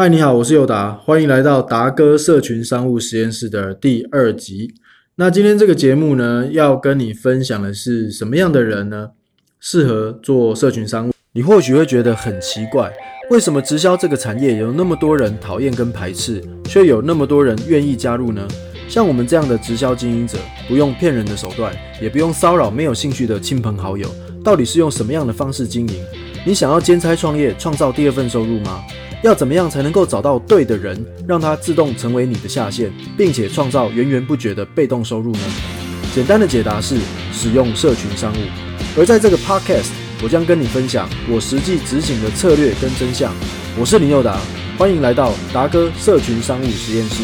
嗨，你好，我是友达，欢迎来到达哥社群商务实验室的第二集。那今天这个节目呢，要跟你分享的是什么样的人呢？适合做社群商务？你或许会觉得很奇怪，为什么直销这个产业有那么多人讨厌跟排斥，却有那么多人愿意加入呢？像我们这样的直销经营者，不用骗人的手段，也不用骚扰没有兴趣的亲朋好友，到底是用什么样的方式经营？你想要兼差创业，创造第二份收入吗？要怎么样才能够找到对的人，让他自动成为你的下线，并且创造源源不绝的被动收入呢？简单的解答是使用社群商务。而在这个 podcast，我将跟你分享我实际执行的策略跟真相。我是林佑达，欢迎来到达哥社群商务实验室。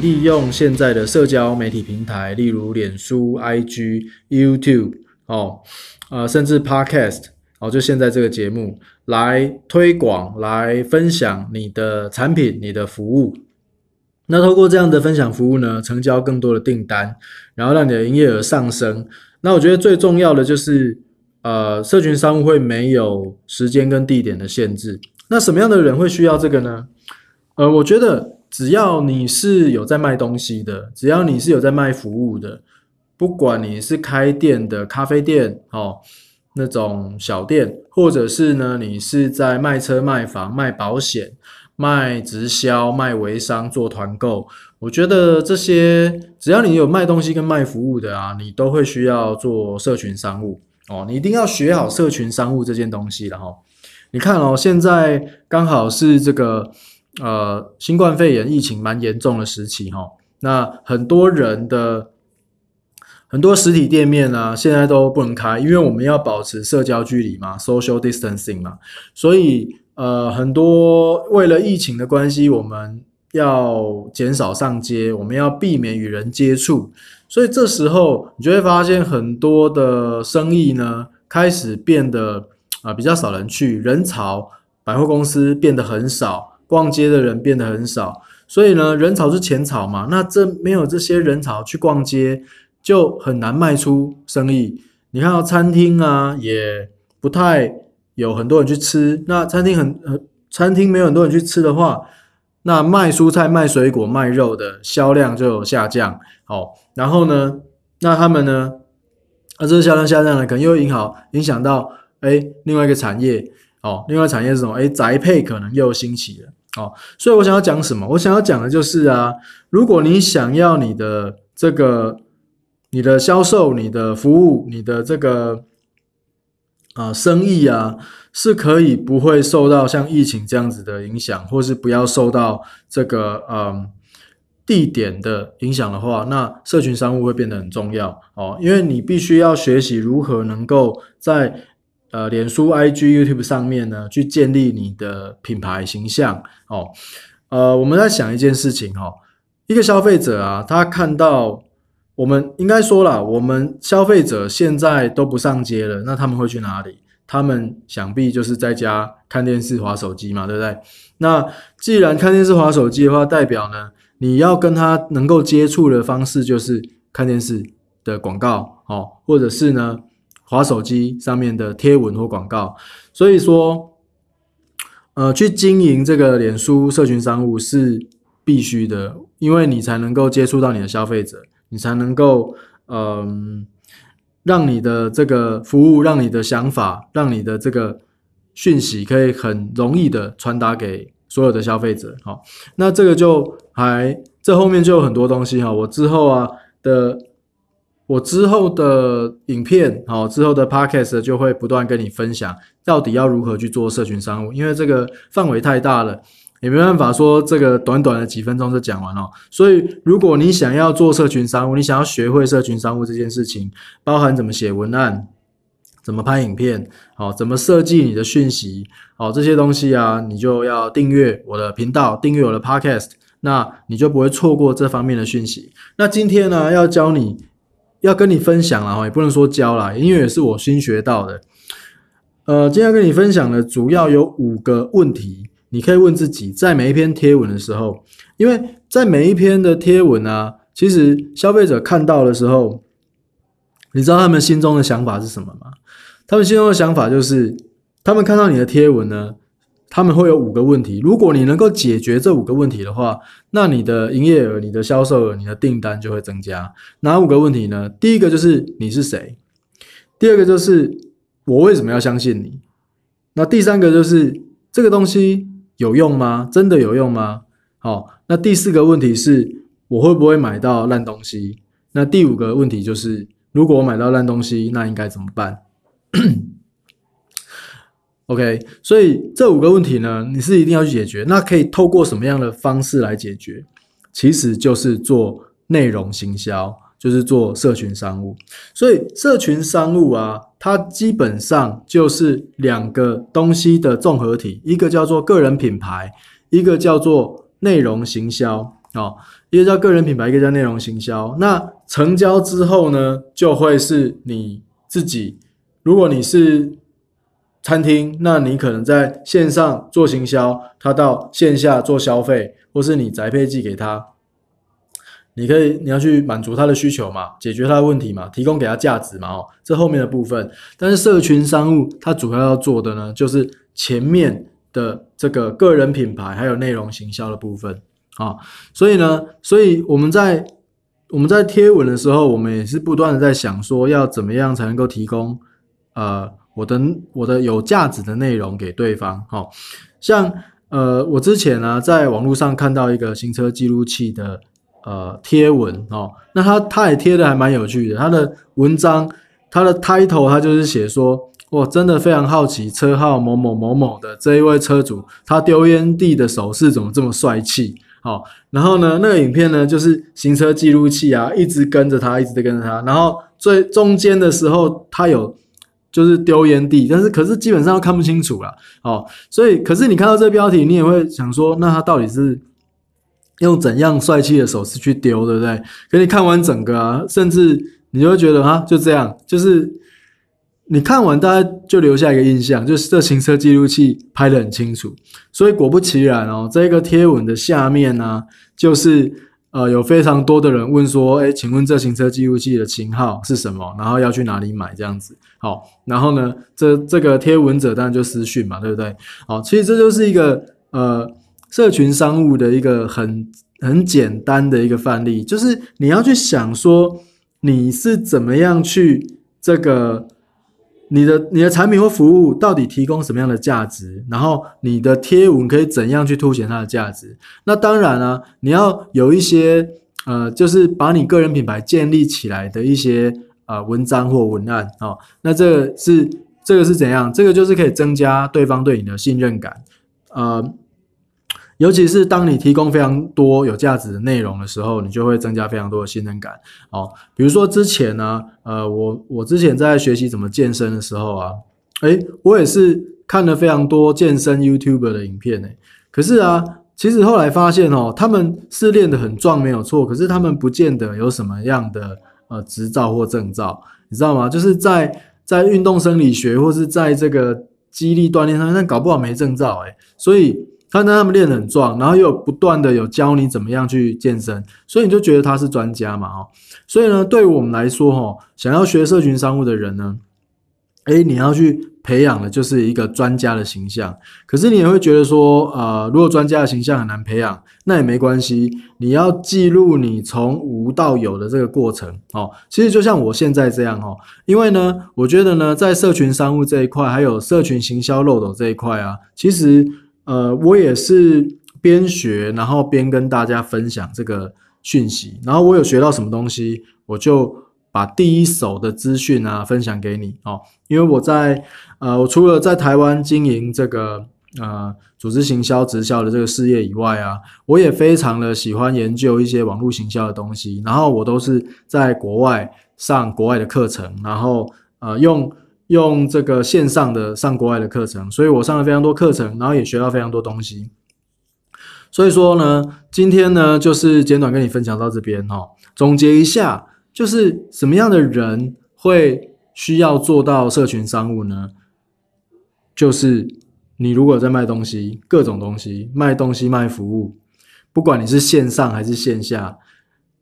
利用现在的社交媒体平台，例如脸书、IG、YouTube 哦，呃，甚至 podcast 就现在这个节目。来推广，来分享你的产品、你的服务。那透过这样的分享服务呢，成交更多的订单，然后让你的营业额上升。那我觉得最重要的就是，呃，社群商务会没有时间跟地点的限制。那什么样的人会需要这个呢？呃，我觉得只要你是有在卖东西的，只要你是有在卖服务的，不管你是开店的咖啡店，哦。那种小店，或者是呢，你是在卖车、卖房、卖保险、卖直销、卖微商、做团购，我觉得这些只要你有卖东西跟卖服务的啊，你都会需要做社群商务哦。你一定要学好社群商务这件东西了哈。你看哦，现在刚好是这个呃新冠肺炎疫情蛮严重的时期哈，那很多人的。很多实体店面呢，现在都不能开，因为我们要保持社交距离嘛，social distancing 嘛，所以呃，很多为了疫情的关系，我们要减少上街，我们要避免与人接触，所以这时候你就会发现很多的生意呢，开始变得啊比较少人去，人潮百货公司变得很少，逛街的人变得很少，所以呢，人潮是钱潮嘛，那这没有这些人潮去逛街。就很难卖出生意。你看到餐厅啊，也不太有很多人去吃。那餐厅很很餐厅没有很多人去吃的话，那卖蔬菜、卖水果、卖肉的销量就有下降。好，然后呢，那他们呢，那这个销量下降了，可能又影好影响到哎另外一个产业。哦，另外产业是什么？哎，宅配可能又兴起了。哦，所以我想要讲什么？我想要讲的就是啊，如果你想要你的这个。你的销售、你的服务、你的这个啊生意啊，是可以不会受到像疫情这样子的影响，或是不要受到这个嗯地点的影响的话，那社群商务会变得很重要哦，因为你必须要学习如何能够在呃脸书、IG、YouTube 上面呢去建立你的品牌形象哦。呃，我们在想一件事情哈，一个消费者啊，他看到。我们应该说了，我们消费者现在都不上街了，那他们会去哪里？他们想必就是在家看电视、划手机嘛，对不对？那既然看电视、划手机的话，代表呢，你要跟他能够接触的方式就是看电视的广告，哦，或者是呢，划手机上面的贴文或广告。所以说，呃，去经营这个脸书社群商务是必须的，因为你才能够接触到你的消费者。你才能够，嗯，让你的这个服务，让你的想法，让你的这个讯息，可以很容易的传达给所有的消费者。好，那这个就还这后面就有很多东西哈。我之后啊的，我之后的影片，好，之后的 podcast 就会不断跟你分享，到底要如何去做社群商务，因为这个范围太大了。也没办法说这个短短的几分钟就讲完了，所以如果你想要做社群商务，你想要学会社群商务这件事情，包含怎么写文案、怎么拍影片、好怎么设计你的讯息、好这些东西啊，你就要订阅我的频道，订阅我的 Podcast，那你就不会错过这方面的讯息。那今天呢，要教你要跟你分享了哈，也不能说教了，因为也是我新学到的。呃，今天跟你分享的主要有五个问题。你可以问自己，在每一篇贴文的时候，因为在每一篇的贴文啊，其实消费者看到的时候，你知道他们心中的想法是什么吗？他们心中的想法就是，他们看到你的贴文呢，他们会有五个问题。如果你能够解决这五个问题的话，那你的营业额、你的销售额、你的订单就会增加。哪五个问题呢？第一个就是你是谁，第二个就是我为什么要相信你，那第三个就是这个东西有用吗？真的有用吗？好，那第四个问题是我会不会买到烂东西？那第五个问题就是如果我买到烂东西，那应该怎么办？OK，所以这五个问题呢，你是一定要去解决。那可以透过什么样的方式来解决？其实就是做内容行销，就是做社群商务。所以社群商务啊，它基本上就是两个东西的综合体，一个叫做个人品牌，一个叫做内容行销啊。一个叫个人品牌，一个叫内容行销。那成交之后呢，就会是你自己。如果你是餐厅，那你可能在线上做行销，他到线下做消费，或是你宅配寄给他，你可以你要去满足他的需求嘛，解决他的问题嘛，提供给他价值嘛，哦，这后面的部分。但是社群商务它主要要做的呢，就是前面的这个个人品牌还有内容行销的部分啊。所以呢，所以我们在我们在贴文的时候，我们也是不断的在想说，要怎么样才能够提供呃。我的我的有价值的内容给对方，好像呃，我之前呢在网络上看到一个行车记录器的呃贴文哦，那他他也贴的还蛮有趣的，他的文章他的 title 他就是写说，我真的非常好奇车号某某某某的这一位车主，他丢烟蒂的手势怎么这么帅气？好，然后呢那个影片呢就是行车记录器啊，一直跟着他，一直在跟着他，然后最中间的时候他有。就是丢烟蒂，但是可是基本上都看不清楚了，哦，所以可是你看到这标题，你也会想说，那他到底是用怎样帅气的手势去丢，对不对？可你看完整个啊，甚至你就会觉得哈，就这样，就是你看完大家就留下一个印象，就是这行车记录器拍的很清楚，所以果不其然哦，这个贴文的下面呢，就是。呃，有非常多的人问说，哎，请问这行车记录器的型号是什么？然后要去哪里买？这样子，好，然后呢，这这个贴文者当然就私讯嘛，对不对？好，其实这就是一个呃，社群商务的一个很很简单的一个范例，就是你要去想说，你是怎么样去这个。你的你的产品或服务到底提供什么样的价值？然后你的贴文可以怎样去凸显它的价值？那当然啊，你要有一些呃，就是把你个人品牌建立起来的一些呃文章或文案哦。那这个是这个是怎样？这个就是可以增加对方对你的信任感，呃。尤其是当你提供非常多有价值的内容的时候，你就会增加非常多的信任感。哦，比如说之前呢，呃，我我之前在学习怎么健身的时候啊，诶，我也是看了非常多健身 YouTuber 的影片诶。可是啊，其实后来发现哦，他们是练得很壮没有错，可是他们不见得有什么样的呃执照或证照，你知道吗？就是在在运动生理学或是在这个肌力锻炼上，但搞不好没证照诶。所以。他让他们练得很壮，然后又不断的有教你怎么样去健身，所以你就觉得他是专家嘛，哦，所以呢，对于我们来说，哈，想要学社群商务的人呢，诶，你要去培养的就是一个专家的形象。可是你也会觉得说，呃，如果专家的形象很难培养，那也没关系，你要记录你从无到有的这个过程，哦，其实就像我现在这样，哦，因为呢，我觉得呢，在社群商务这一块，还有社群行销漏斗这一块啊，其实。呃，我也是边学，然后边跟大家分享这个讯息，然后我有学到什么东西，我就把第一手的资讯啊分享给你哦。因为我在呃，我除了在台湾经营这个呃组织行销直销的这个事业以外啊，我也非常的喜欢研究一些网络行销的东西，然后我都是在国外上国外的课程，然后呃用。用这个线上的上国外的课程，所以我上了非常多课程，然后也学到非常多东西。所以说呢，今天呢就是简短跟你分享到这边哈。总结一下，就是什么样的人会需要做到社群商务呢？就是你如果在卖东西，各种东西，卖东西卖服务，不管你是线上还是线下，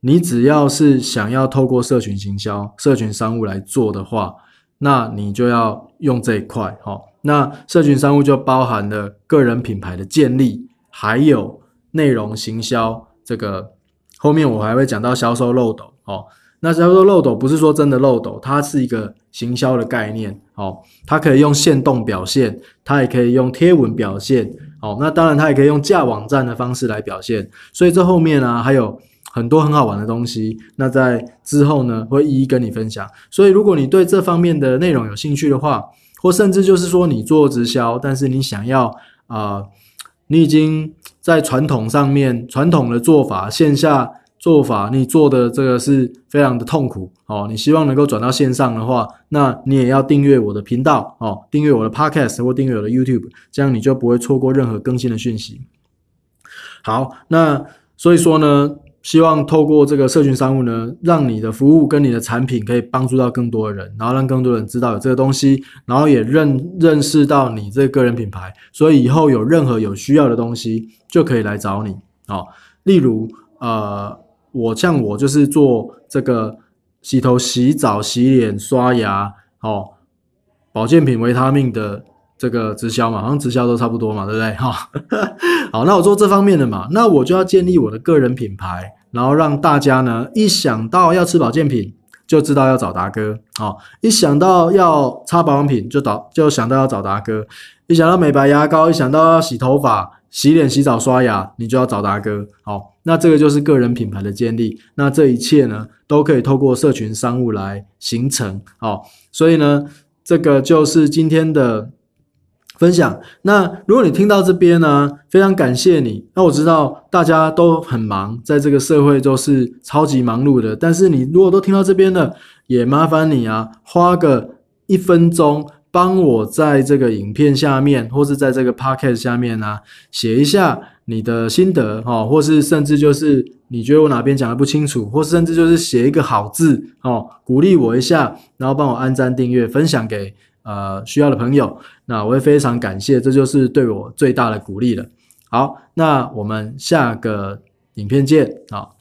你只要是想要透过社群行销、社群商务来做的话。那你就要用这一块，哈，那社群商务就包含了个人品牌的建立，还有内容行销。这个后面我还会讲到销售漏斗哦。那销售漏斗不是说真的漏斗，它是一个行销的概念哦。它可以用线动表现，它也可以用贴文表现哦。那当然，它也可以用架网站的方式来表现。所以这后面呢，还有很多很好玩的东西。那在之后呢，会一一跟你分享。所以如果你对这方面的内容有兴趣的话，或甚至就是说你做直销，但是你想要啊，你已经在传统上面传统的做法线下做法，你做的这个是非常的痛苦哦。你希望能够转到线上的话，那你也要订阅我的频道哦，订阅我的 Podcast 或订阅我的 YouTube，这样你就不会错过任何更新的讯息。好，那所以说呢。希望透过这个社群商务呢，让你的服务跟你的产品可以帮助到更多的人，然后让更多人知道有这个东西，然后也认认识到你这个个人品牌，所以以后有任何有需要的东西就可以来找你哦。例如，呃，我像我就是做这个洗头、洗澡、洗脸、刷牙，哦，保健品、维他命的这个直销嘛，好像直销都差不多嘛，对不对？哈。好，那我做这方面的嘛，那我就要建立我的个人品牌，然后让大家呢一想到要吃保健品，就知道要找达哥。好，一想到要擦保养品，就找就想到要找达哥。一想到美白牙膏，一想到要洗头发、洗脸、洗澡、刷牙，你就要找达哥。好，那这个就是个人品牌的建立。那这一切呢，都可以透过社群商务来形成。好，所以呢，这个就是今天的。分享。那如果你听到这边呢，非常感谢你。那我知道大家都很忙，在这个社会都是超级忙碌的。但是你如果都听到这边了，也麻烦你啊，花个一分钟，帮我在这个影片下面，或是在这个 podcast 下面呢，写一下你的心得哦，或是甚至就是你觉得我哪边讲的不清楚，或甚至就是写一个好字哦，鼓励我一下，然后帮我按赞、订阅、分享给。呃，需要的朋友，那我也非常感谢，这就是对我最大的鼓励了。好，那我们下个影片见，好。